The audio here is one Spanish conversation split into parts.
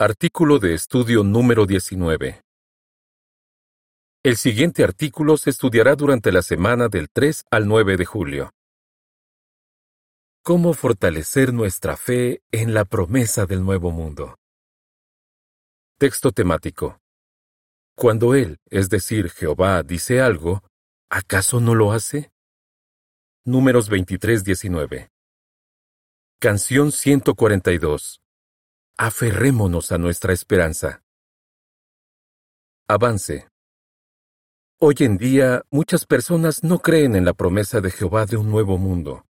Artículo de estudio número 19. El siguiente artículo se estudiará durante la semana del 3 al 9 de julio. ¿Cómo fortalecer nuestra fe en la promesa del nuevo mundo? Texto temático. Cuando Él, es decir, Jehová, dice algo, ¿acaso no lo hace? Números 23-19. Canción 142. Aferrémonos a nuestra esperanza. Avance. Hoy en día muchas personas no creen en la promesa de Jehová de un nuevo mundo.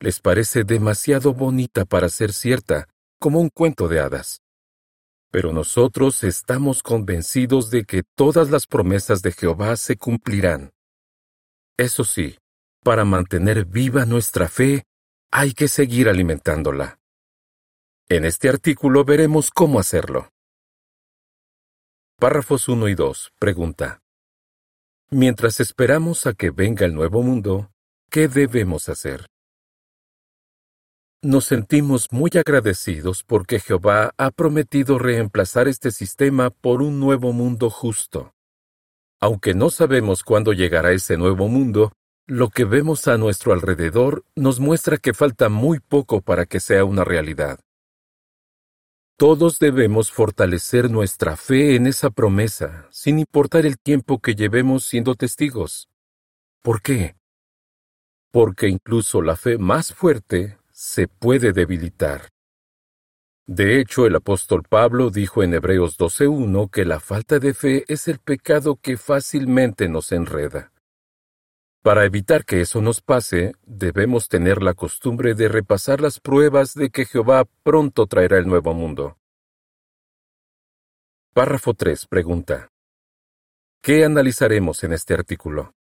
Les parece demasiado bonita para ser cierta, como un cuento de hadas. Pero nosotros estamos convencidos de que todas las promesas de Jehová se cumplirán. Eso sí, para mantener viva nuestra fe, hay que seguir alimentándola. En este artículo veremos cómo hacerlo. Párrafos 1 y 2. Pregunta. Mientras esperamos a que venga el nuevo mundo, ¿qué debemos hacer? Nos sentimos muy agradecidos porque Jehová ha prometido reemplazar este sistema por un nuevo mundo justo. Aunque no sabemos cuándo llegará ese nuevo mundo, lo que vemos a nuestro alrededor nos muestra que falta muy poco para que sea una realidad. Todos debemos fortalecer nuestra fe en esa promesa, sin importar el tiempo que llevemos siendo testigos. ¿Por qué? Porque incluso la fe más fuerte se puede debilitar. De hecho, el apóstol Pablo dijo en Hebreos 12.1 que la falta de fe es el pecado que fácilmente nos enreda. Para evitar que eso nos pase, debemos tener la costumbre de repasar las pruebas de que Jehová pronto traerá el nuevo mundo. Párrafo 3. Pregunta. ¿Qué analizaremos en este artículo?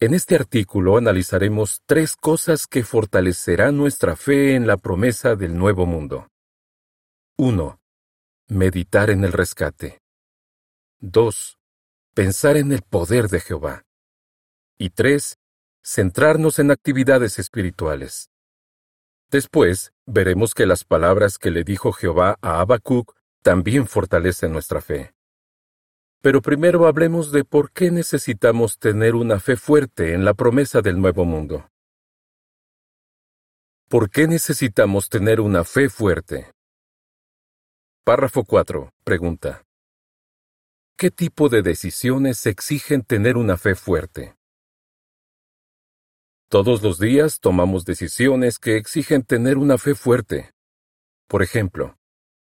En este artículo analizaremos tres cosas que fortalecerán nuestra fe en la promesa del nuevo mundo. 1. Meditar en el rescate. 2 pensar en el poder de Jehová. Y tres, centrarnos en actividades espirituales. Después, veremos que las palabras que le dijo Jehová a Habacuc también fortalecen nuestra fe. Pero primero hablemos de por qué necesitamos tener una fe fuerte en la promesa del nuevo mundo. ¿Por qué necesitamos tener una fe fuerte? Párrafo 4. Pregunta. ¿Qué tipo de decisiones exigen tener una fe fuerte? Todos los días tomamos decisiones que exigen tener una fe fuerte. Por ejemplo,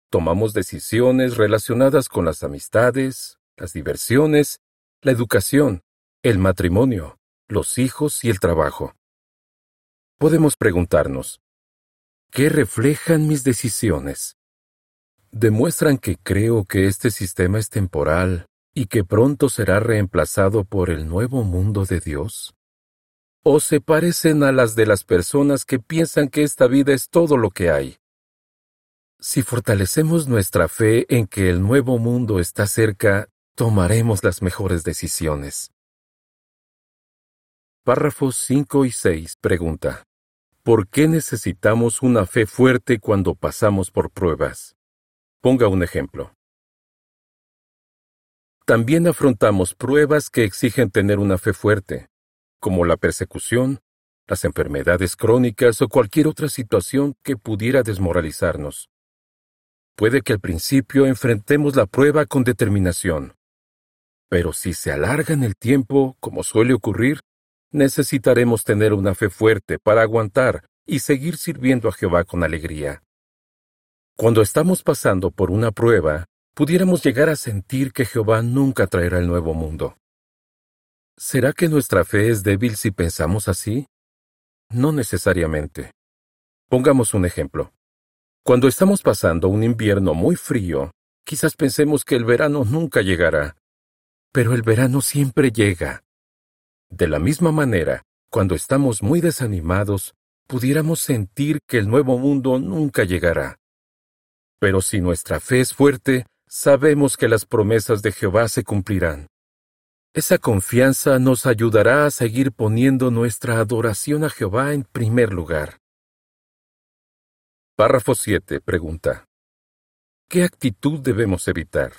tomamos decisiones relacionadas con las amistades, las diversiones, la educación, el matrimonio, los hijos y el trabajo. Podemos preguntarnos, ¿qué reflejan mis decisiones? Demuestran que creo que este sistema es temporal y que pronto será reemplazado por el nuevo mundo de Dios? ¿O se parecen a las de las personas que piensan que esta vida es todo lo que hay? Si fortalecemos nuestra fe en que el nuevo mundo está cerca, tomaremos las mejores decisiones. Párrafos 5 y 6 pregunta. ¿Por qué necesitamos una fe fuerte cuando pasamos por pruebas? Ponga un ejemplo. También afrontamos pruebas que exigen tener una fe fuerte, como la persecución, las enfermedades crónicas o cualquier otra situación que pudiera desmoralizarnos. Puede que al principio enfrentemos la prueba con determinación, pero si se alarga en el tiempo, como suele ocurrir, necesitaremos tener una fe fuerte para aguantar y seguir sirviendo a Jehová con alegría. Cuando estamos pasando por una prueba, pudiéramos llegar a sentir que Jehová nunca traerá el nuevo mundo. ¿Será que nuestra fe es débil si pensamos así? No necesariamente. Pongamos un ejemplo. Cuando estamos pasando un invierno muy frío, quizás pensemos que el verano nunca llegará. Pero el verano siempre llega. De la misma manera, cuando estamos muy desanimados, pudiéramos sentir que el nuevo mundo nunca llegará. Pero si nuestra fe es fuerte, sabemos que las promesas de Jehová se cumplirán. Esa confianza nos ayudará a seguir poniendo nuestra adoración a Jehová en primer lugar. Párrafo 7. Pregunta. ¿Qué actitud debemos evitar?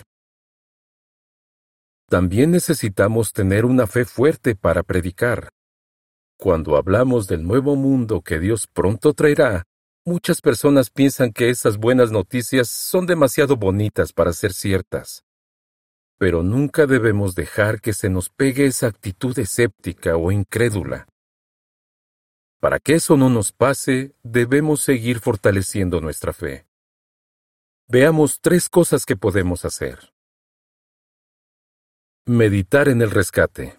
También necesitamos tener una fe fuerte para predicar. Cuando hablamos del nuevo mundo que Dios pronto traerá, muchas personas piensan que esas buenas noticias son demasiado bonitas para ser ciertas. Pero nunca debemos dejar que se nos pegue esa actitud escéptica o incrédula. Para que eso no nos pase, debemos seguir fortaleciendo nuestra fe. Veamos tres cosas que podemos hacer. Meditar en el rescate.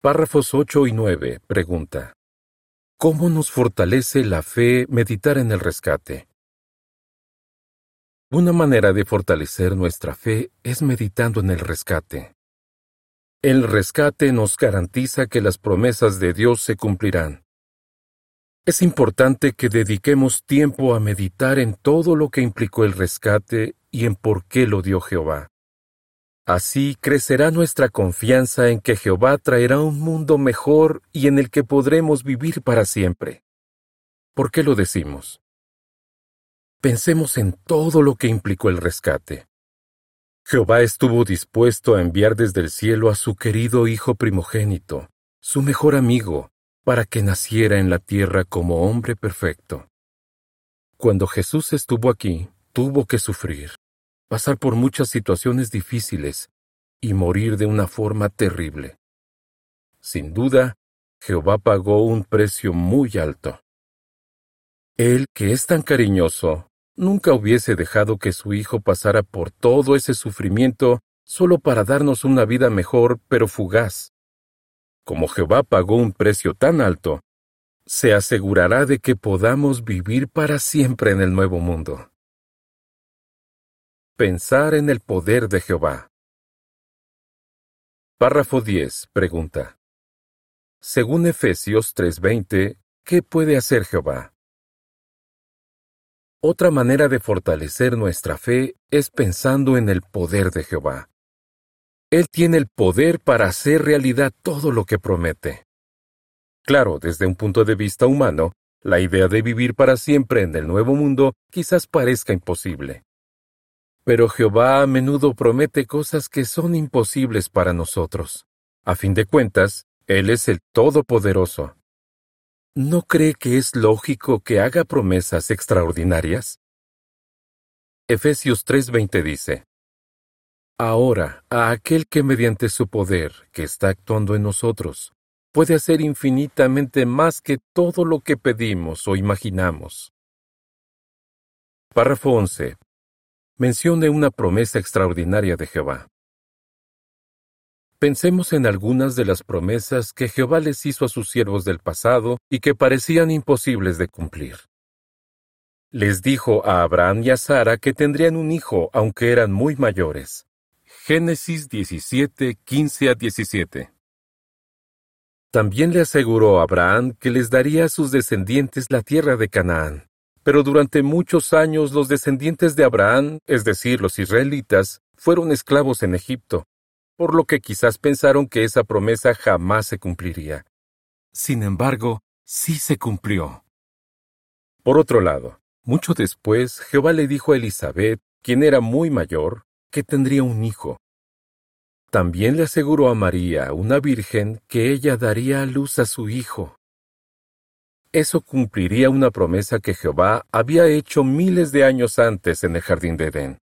Párrafos 8 y 9 pregunta. ¿Cómo nos fortalece la fe meditar en el rescate? Una manera de fortalecer nuestra fe es meditando en el rescate. El rescate nos garantiza que las promesas de Dios se cumplirán. Es importante que dediquemos tiempo a meditar en todo lo que implicó el rescate y en por qué lo dio Jehová. Así crecerá nuestra confianza en que Jehová traerá un mundo mejor y en el que podremos vivir para siempre. ¿Por qué lo decimos? Pensemos en todo lo que implicó el rescate. Jehová estuvo dispuesto a enviar desde el cielo a su querido Hijo primogénito, su mejor amigo, para que naciera en la tierra como hombre perfecto. Cuando Jesús estuvo aquí, tuvo que sufrir pasar por muchas situaciones difíciles y morir de una forma terrible. Sin duda, Jehová pagó un precio muy alto. Él, que es tan cariñoso, nunca hubiese dejado que su hijo pasara por todo ese sufrimiento solo para darnos una vida mejor pero fugaz. Como Jehová pagó un precio tan alto, se asegurará de que podamos vivir para siempre en el nuevo mundo. Pensar en el poder de Jehová. Párrafo 10. Pregunta. Según Efesios 3:20, ¿qué puede hacer Jehová? Otra manera de fortalecer nuestra fe es pensando en el poder de Jehová. Él tiene el poder para hacer realidad todo lo que promete. Claro, desde un punto de vista humano, la idea de vivir para siempre en el nuevo mundo quizás parezca imposible. Pero Jehová a menudo promete cosas que son imposibles para nosotros. A fin de cuentas, Él es el Todopoderoso. ¿No cree que es lógico que haga promesas extraordinarias? Efesios 3:20 dice, Ahora, a aquel que mediante su poder, que está actuando en nosotros, puede hacer infinitamente más que todo lo que pedimos o imaginamos. Párrafo 11 mencione una promesa extraordinaria de Jehová. Pensemos en algunas de las promesas que Jehová les hizo a sus siervos del pasado y que parecían imposibles de cumplir. Les dijo a Abraham y a Sara que tendrían un hijo aunque eran muy mayores. Génesis 17, 15 a 17. También le aseguró a Abraham que les daría a sus descendientes la tierra de Canaán. Pero durante muchos años los descendientes de Abraham, es decir, los israelitas, fueron esclavos en Egipto, por lo que quizás pensaron que esa promesa jamás se cumpliría. Sin embargo, sí se cumplió. Por otro lado, mucho después, Jehová le dijo a Elizabeth, quien era muy mayor, que tendría un hijo. También le aseguró a María, una virgen, que ella daría a luz a su hijo, eso cumpliría una promesa que Jehová había hecho miles de años antes en el jardín de Edén.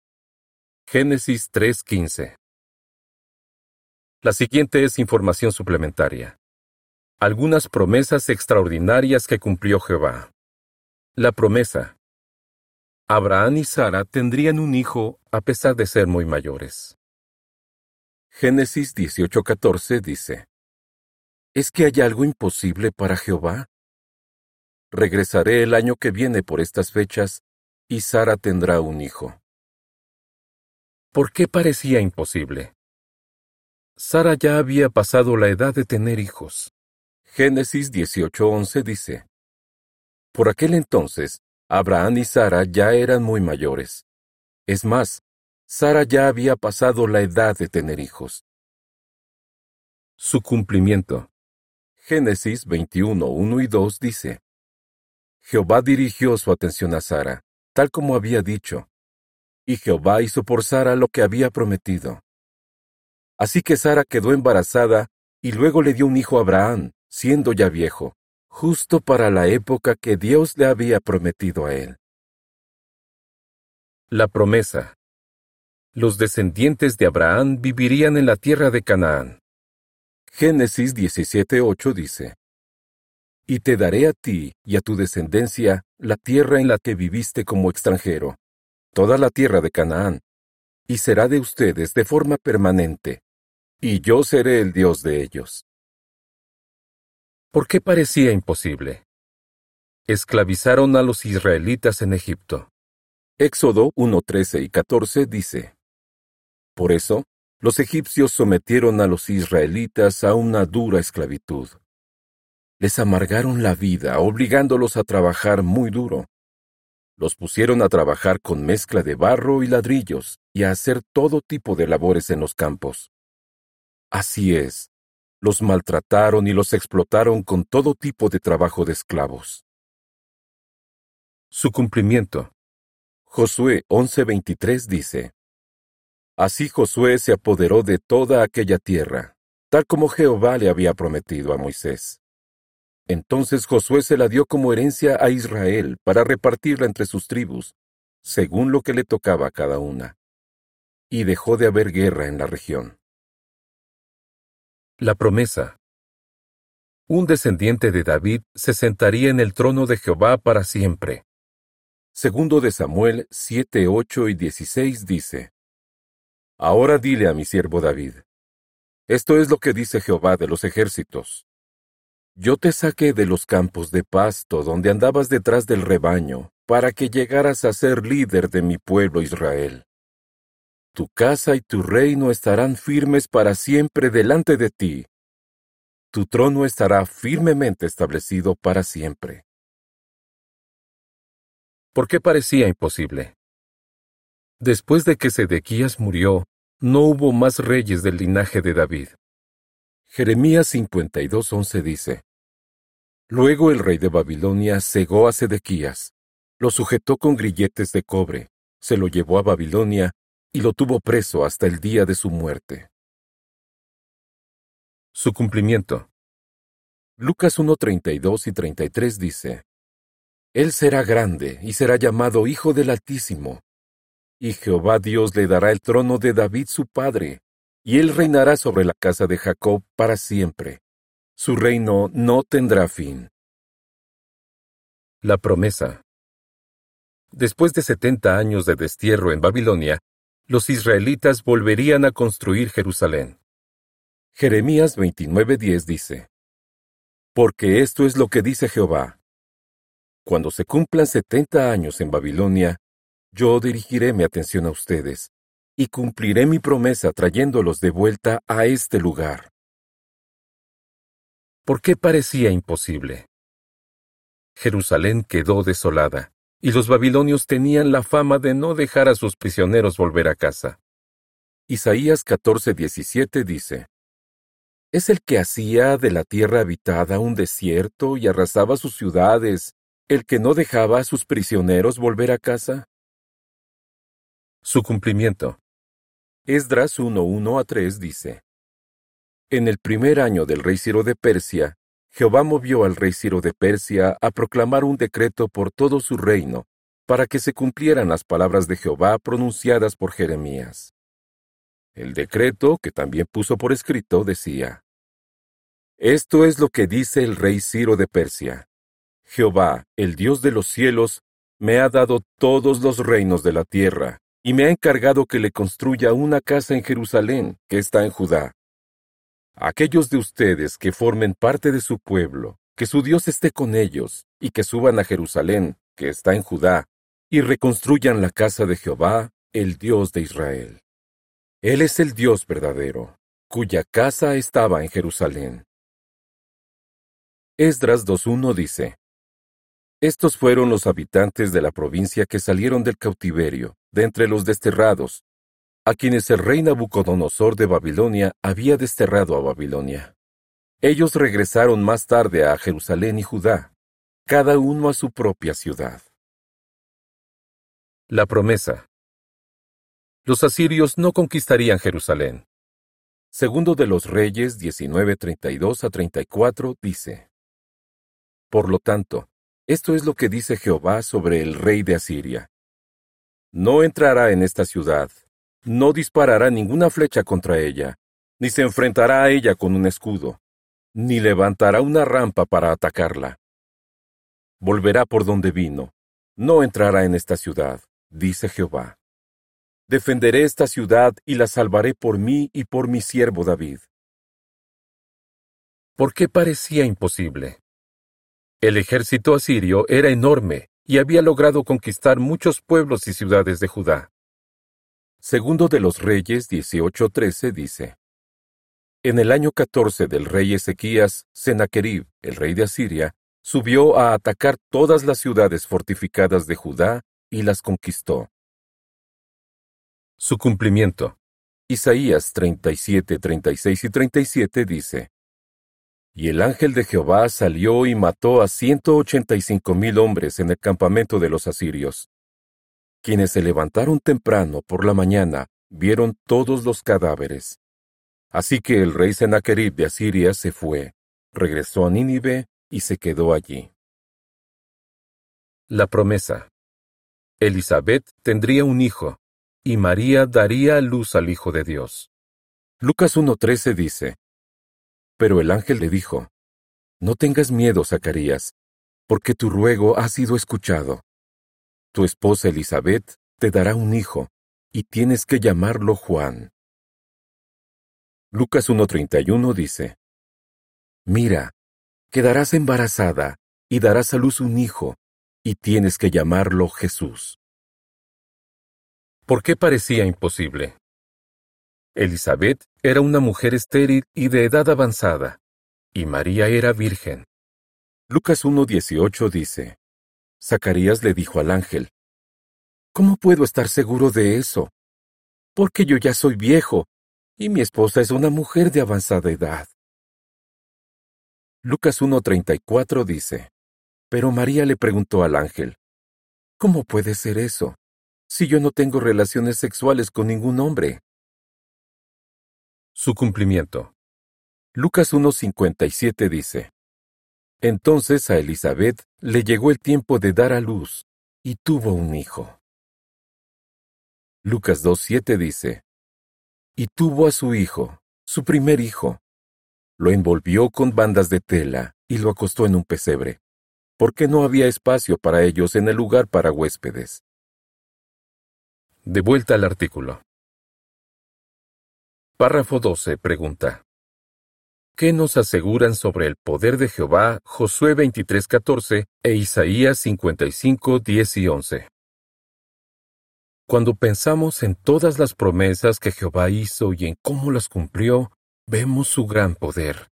Génesis 3:15 La siguiente es información suplementaria. Algunas promesas extraordinarias que cumplió Jehová. La promesa. Abraham y Sara tendrían un hijo a pesar de ser muy mayores. Génesis 18:14 dice, ¿Es que hay algo imposible para Jehová? Regresaré el año que viene por estas fechas, y Sara tendrá un hijo. ¿Por qué parecía imposible? Sara ya había pasado la edad de tener hijos. Génesis 18:11 dice, Por aquel entonces, Abraham y Sara ya eran muy mayores. Es más, Sara ya había pasado la edad de tener hijos. Su cumplimiento. Génesis 21, 1 y 2 dice, Jehová dirigió su atención a Sara, tal como había dicho, y Jehová hizo por Sara lo que había prometido. Así que Sara quedó embarazada y luego le dio un hijo a Abraham, siendo ya viejo, justo para la época que Dios le había prometido a él. La promesa. Los descendientes de Abraham vivirían en la tierra de Canaán. Génesis 17:8 dice, Y te daré a ti y a tu descendencia la tierra en la que viviste como extranjero, toda la tierra de Canaán, y será de ustedes de forma permanente, y yo seré el Dios de ellos. ¿Por qué parecía imposible? Esclavizaron a los israelitas en Egipto. Éxodo 1.13 y 14 dice, Por eso, los egipcios sometieron a los israelitas a una dura esclavitud. Les amargaron la vida, obligándolos a trabajar muy duro. Los pusieron a trabajar con mezcla de barro y ladrillos y a hacer todo tipo de labores en los campos. Así es, los maltrataron y los explotaron con todo tipo de trabajo de esclavos. Su cumplimiento. Josué 11:23 dice, Así Josué se apoderó de toda aquella tierra, tal como Jehová le había prometido a Moisés. Entonces Josué se la dio como herencia a Israel para repartirla entre sus tribus, según lo que le tocaba a cada una. Y dejó de haber guerra en la región. La promesa. Un descendiente de David se sentaría en el trono de Jehová para siempre. Segundo de Samuel 7, 8 y 16 dice, Ahora dile a mi siervo David, esto es lo que dice Jehová de los ejércitos. Yo te saqué de los campos de pasto donde andabas detrás del rebaño, para que llegaras a ser líder de mi pueblo Israel. Tu casa y tu reino estarán firmes para siempre delante de ti. Tu trono estará firmemente establecido para siempre. ¿Por qué parecía imposible? Después de que Sedequías murió, no hubo más reyes del linaje de David. Jeremías 52:11 dice, Luego el rey de Babilonia cegó a Sedequías, lo sujetó con grilletes de cobre, se lo llevó a Babilonia y lo tuvo preso hasta el día de su muerte. Su cumplimiento. Lucas 1.32 y 33 dice, Él será grande y será llamado Hijo del Altísimo, y Jehová Dios le dará el trono de David su padre, y él reinará sobre la casa de Jacob para siempre. Su reino no tendrá fin. La promesa. Después de setenta años de destierro en Babilonia, los israelitas volverían a construir Jerusalén. Jeremías 29:10 dice, Porque esto es lo que dice Jehová. Cuando se cumplan setenta años en Babilonia, yo dirigiré mi atención a ustedes, y cumpliré mi promesa trayéndolos de vuelta a este lugar. ¿Por qué parecía imposible? Jerusalén quedó desolada y los babilonios tenían la fama de no dejar a sus prisioneros volver a casa. Isaías 14:17 dice, ¿Es el que hacía de la tierra habitada un desierto y arrasaba sus ciudades, el que no dejaba a sus prisioneros volver a casa? Su cumplimiento. Esdras 1:1 a 3 dice, En el primer año del rey Ciro de Persia, Jehová movió al rey Ciro de Persia a proclamar un decreto por todo su reino, para que se cumplieran las palabras de Jehová pronunciadas por Jeremías. El decreto, que también puso por escrito, decía, Esto es lo que dice el rey Ciro de Persia. Jehová, el Dios de los cielos, me ha dado todos los reinos de la tierra, y me ha encargado que le construya una casa en Jerusalén, que está en Judá. Aquellos de ustedes que formen parte de su pueblo, que su Dios esté con ellos, y que suban a Jerusalén, que está en Judá, y reconstruyan la casa de Jehová, el Dios de Israel. Él es el Dios verdadero, cuya casa estaba en Jerusalén. Esdras 2.1 dice, Estos fueron los habitantes de la provincia que salieron del cautiverio, de entre los desterrados, a quienes el rey Nabucodonosor de Babilonia había desterrado a Babilonia. Ellos regresaron más tarde a Jerusalén y Judá, cada uno a su propia ciudad. La promesa. Los asirios no conquistarían Jerusalén. Segundo de los Reyes 19:32 a 34 dice: Por lo tanto, esto es lo que dice Jehová sobre el rey de Asiria. No entrará en esta ciudad, no disparará ninguna flecha contra ella, ni se enfrentará a ella con un escudo, ni levantará una rampa para atacarla. Volverá por donde vino, no entrará en esta ciudad, dice Jehová. Defenderé esta ciudad y la salvaré por mí y por mi siervo David. ¿Por qué parecía imposible? El ejército asirio era enorme y había logrado conquistar muchos pueblos y ciudades de Judá. Segundo de los Reyes 18:13 dice: En el año 14 del rey Ezequías, Sennacherib, el rey de Asiria, subió a atacar todas las ciudades fortificadas de Judá y las conquistó. Su cumplimiento. Isaías 37, 36 y 37 dice: y el ángel de Jehová salió y mató a ciento ochenta y cinco mil hombres en el campamento de los asirios. Quienes se levantaron temprano por la mañana vieron todos los cadáveres. Así que el rey Sennacherib de Asiria se fue, regresó a Nínive y se quedó allí. La promesa. Elizabeth tendría un hijo, y María daría luz al Hijo de Dios. Lucas 1.13 dice, pero el ángel le dijo, No tengas miedo, Zacarías, porque tu ruego ha sido escuchado. Tu esposa Elizabeth te dará un hijo, y tienes que llamarlo Juan. Lucas 1.31 dice, Mira, quedarás embarazada y darás a luz un hijo, y tienes que llamarlo Jesús. ¿Por qué parecía imposible? Elizabeth era una mujer estéril y de edad avanzada, y María era virgen. Lucas 1.18 dice, Zacarías le dijo al ángel, ¿Cómo puedo estar seguro de eso? Porque yo ya soy viejo, y mi esposa es una mujer de avanzada edad. Lucas 1.34 dice, Pero María le preguntó al ángel, ¿Cómo puede ser eso, si yo no tengo relaciones sexuales con ningún hombre? Su cumplimiento. Lucas 1.57 dice, Entonces a Elizabeth le llegó el tiempo de dar a luz, y tuvo un hijo. Lucas 2.7 dice, Y tuvo a su hijo, su primer hijo. Lo envolvió con bandas de tela y lo acostó en un pesebre, porque no había espacio para ellos en el lugar para huéspedes. De vuelta al artículo. Párrafo 12 pregunta. ¿Qué nos aseguran sobre el poder de Jehová Josué 23:14 e Isaías 55:10 y 11? Cuando pensamos en todas las promesas que Jehová hizo y en cómo las cumplió, vemos su gran poder.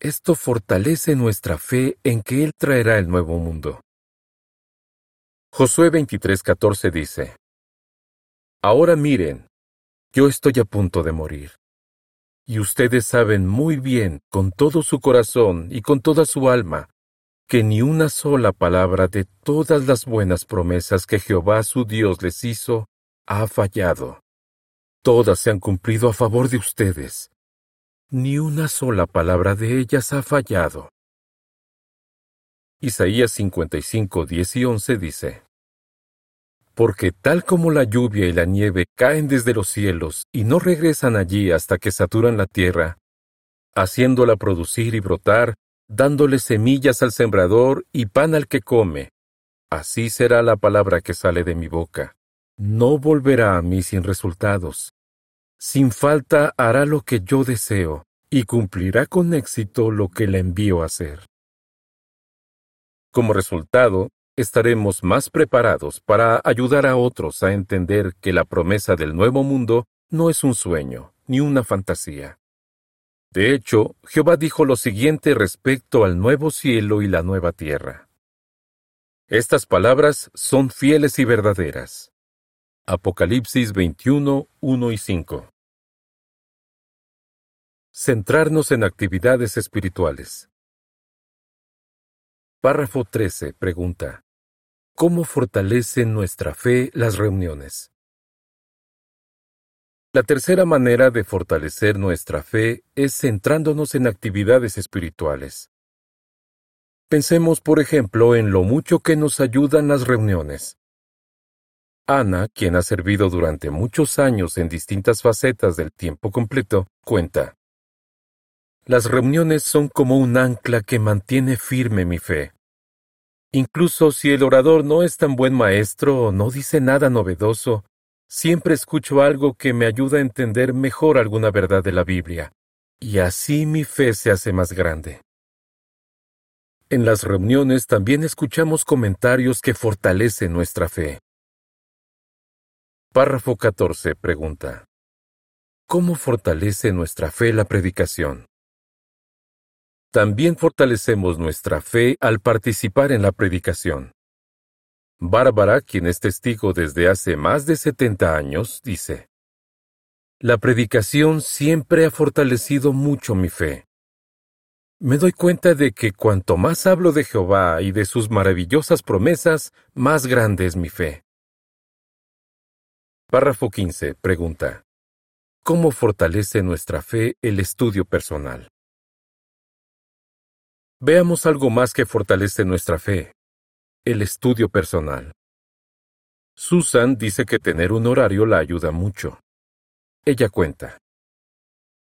Esto fortalece nuestra fe en que Él traerá el nuevo mundo. Josué 23:14 dice, Ahora miren, yo estoy a punto de morir. Y ustedes saben muy bien, con todo su corazón y con toda su alma, que ni una sola palabra de todas las buenas promesas que Jehová su Dios les hizo ha fallado. Todas se han cumplido a favor de ustedes. Ni una sola palabra de ellas ha fallado. Isaías 55, 10 y 11 dice, porque tal como la lluvia y la nieve caen desde los cielos y no regresan allí hasta que saturan la tierra, haciéndola producir y brotar, dándole semillas al sembrador y pan al que come, así será la palabra que sale de mi boca. No volverá a mí sin resultados. Sin falta hará lo que yo deseo y cumplirá con éxito lo que le envío a hacer. Como resultado, estaremos más preparados para ayudar a otros a entender que la promesa del nuevo mundo no es un sueño ni una fantasía. De hecho, Jehová dijo lo siguiente respecto al nuevo cielo y la nueva tierra. Estas palabras son fieles y verdaderas. Apocalipsis 21, 1 y 5. Centrarnos en actividades espirituales. Párrafo 13 pregunta. ¿Cómo fortalecen nuestra fe las reuniones? La tercera manera de fortalecer nuestra fe es centrándonos en actividades espirituales. Pensemos, por ejemplo, en lo mucho que nos ayudan las reuniones. Ana, quien ha servido durante muchos años en distintas facetas del tiempo completo, cuenta. Las reuniones son como un ancla que mantiene firme mi fe. Incluso si el orador no es tan buen maestro o no dice nada novedoso, siempre escucho algo que me ayuda a entender mejor alguna verdad de la Biblia, y así mi fe se hace más grande. En las reuniones también escuchamos comentarios que fortalecen nuestra fe. Párrafo 14 pregunta. ¿Cómo fortalece nuestra fe la predicación? También fortalecemos nuestra fe al participar en la predicación. Bárbara, quien es testigo desde hace más de 70 años, dice, La predicación siempre ha fortalecido mucho mi fe. Me doy cuenta de que cuanto más hablo de Jehová y de sus maravillosas promesas, más grande es mi fe. Párrafo 15. Pregunta. ¿Cómo fortalece nuestra fe el estudio personal? Veamos algo más que fortalece nuestra fe. El estudio personal. Susan dice que tener un horario la ayuda mucho. Ella cuenta.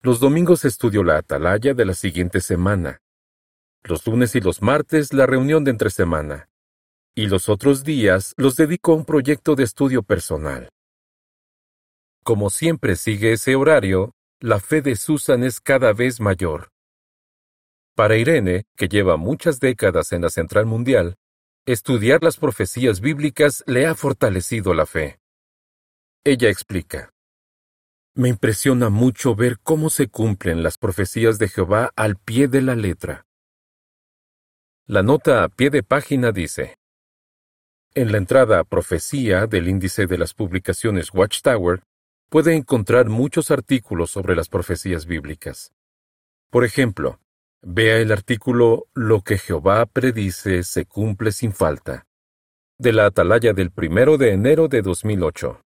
Los domingos estudio la atalaya de la siguiente semana. Los lunes y los martes la reunión de entre semana. Y los otros días los dedico a un proyecto de estudio personal. Como siempre sigue ese horario, la fe de Susan es cada vez mayor. Para Irene, que lleva muchas décadas en la Central Mundial, estudiar las profecías bíblicas le ha fortalecido la fe. Ella explica. Me impresiona mucho ver cómo se cumplen las profecías de Jehová al pie de la letra. La nota a pie de página dice, En la entrada a profecía del índice de las publicaciones Watchtower, puede encontrar muchos artículos sobre las profecías bíblicas. Por ejemplo, Vea el artículo Lo que Jehová predice se cumple sin falta, de la atalaya del primero de enero de 2008.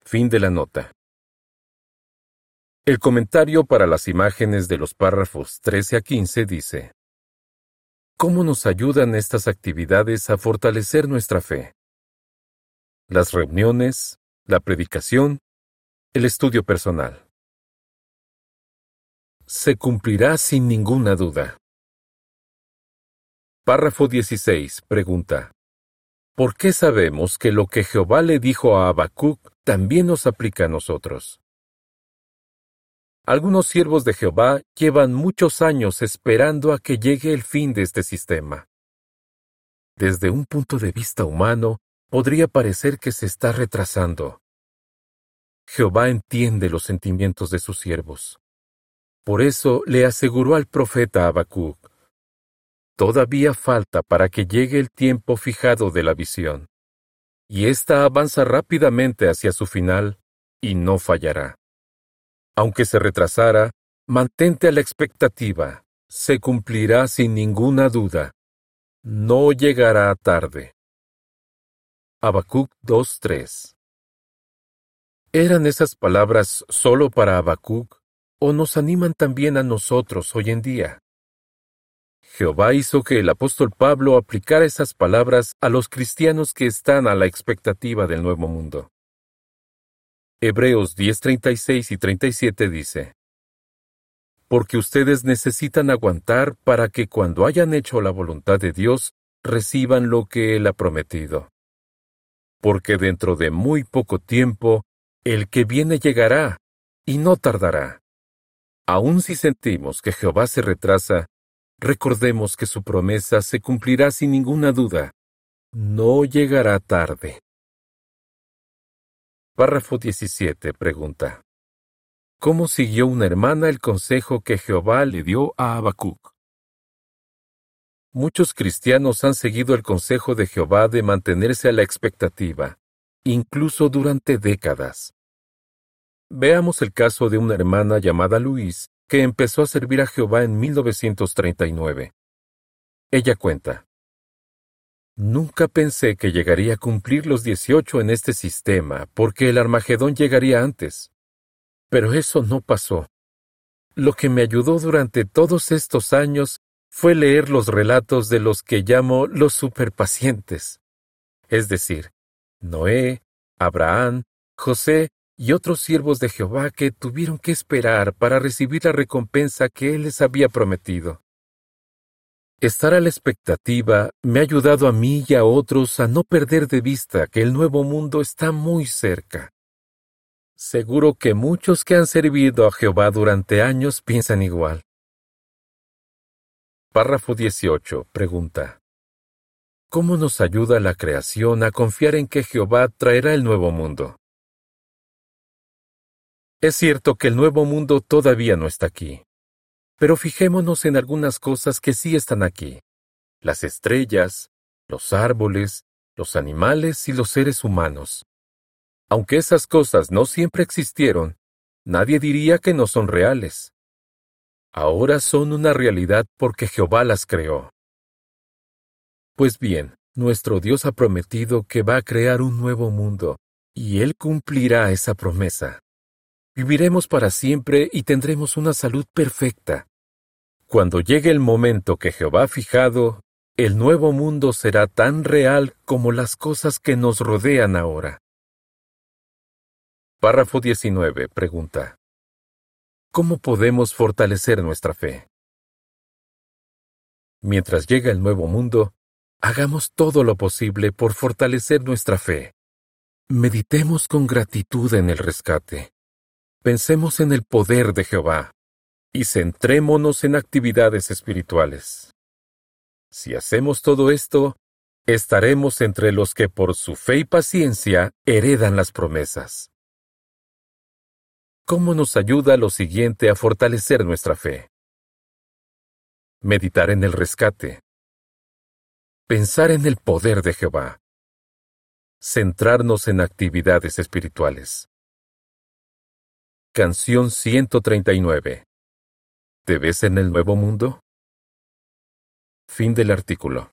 Fin de la nota. El comentario para las imágenes de los párrafos 13 a 15 dice, ¿Cómo nos ayudan estas actividades a fortalecer nuestra fe? Las reuniones, la predicación, el estudio personal se cumplirá sin ninguna duda. Párrafo 16. Pregunta. ¿Por qué sabemos que lo que Jehová le dijo a Habacuc también nos aplica a nosotros? Algunos siervos de Jehová llevan muchos años esperando a que llegue el fin de este sistema. Desde un punto de vista humano, podría parecer que se está retrasando. Jehová entiende los sentimientos de sus siervos. Por eso le aseguró al profeta Habacuc, Todavía falta para que llegue el tiempo fijado de la visión, y ésta avanza rápidamente hacia su final, y no fallará. Aunque se retrasara, mantente a la expectativa, se cumplirá sin ninguna duda. No llegará tarde. Habacuc 2.3 ¿Eran esas palabras solo para Habacuc? O nos animan también a nosotros hoy en día. Jehová hizo que el apóstol Pablo aplicara esas palabras a los cristianos que están a la expectativa del nuevo mundo. Hebreos 10:36 y 37 dice, Porque ustedes necesitan aguantar para que cuando hayan hecho la voluntad de Dios, reciban lo que Él ha prometido. Porque dentro de muy poco tiempo, el que viene llegará, y no tardará. Aun si sentimos que Jehová se retrasa, recordemos que su promesa se cumplirá sin ninguna duda. No llegará tarde. Párrafo 17 pregunta. ¿Cómo siguió una hermana el consejo que Jehová le dio a Habacuc? Muchos cristianos han seguido el consejo de Jehová de mantenerse a la expectativa, incluso durante décadas. Veamos el caso de una hermana llamada Luis, que empezó a servir a Jehová en 1939. Ella cuenta, Nunca pensé que llegaría a cumplir los 18 en este sistema, porque el Armagedón llegaría antes. Pero eso no pasó. Lo que me ayudó durante todos estos años fue leer los relatos de los que llamo los superpacientes. Es decir, Noé, Abraham, José y otros siervos de Jehová que tuvieron que esperar para recibir la recompensa que Él les había prometido. Estar a la expectativa me ha ayudado a mí y a otros a no perder de vista que el nuevo mundo está muy cerca. Seguro que muchos que han servido a Jehová durante años piensan igual. Párrafo 18. Pregunta. ¿Cómo nos ayuda la creación a confiar en que Jehová traerá el nuevo mundo? Es cierto que el nuevo mundo todavía no está aquí. Pero fijémonos en algunas cosas que sí están aquí. Las estrellas, los árboles, los animales y los seres humanos. Aunque esas cosas no siempre existieron, nadie diría que no son reales. Ahora son una realidad porque Jehová las creó. Pues bien, nuestro Dios ha prometido que va a crear un nuevo mundo, y Él cumplirá esa promesa. Viviremos para siempre y tendremos una salud perfecta. Cuando llegue el momento que Jehová ha fijado, el nuevo mundo será tan real como las cosas que nos rodean ahora. Párrafo 19. Pregunta. ¿Cómo podemos fortalecer nuestra fe? Mientras llega el nuevo mundo, hagamos todo lo posible por fortalecer nuestra fe. Meditemos con gratitud en el rescate. Pensemos en el poder de Jehová y centrémonos en actividades espirituales. Si hacemos todo esto, estaremos entre los que por su fe y paciencia heredan las promesas. ¿Cómo nos ayuda lo siguiente a fortalecer nuestra fe? Meditar en el rescate. Pensar en el poder de Jehová. Centrarnos en actividades espirituales. Canción 139 ¿Te ves en el nuevo mundo? Fin del artículo.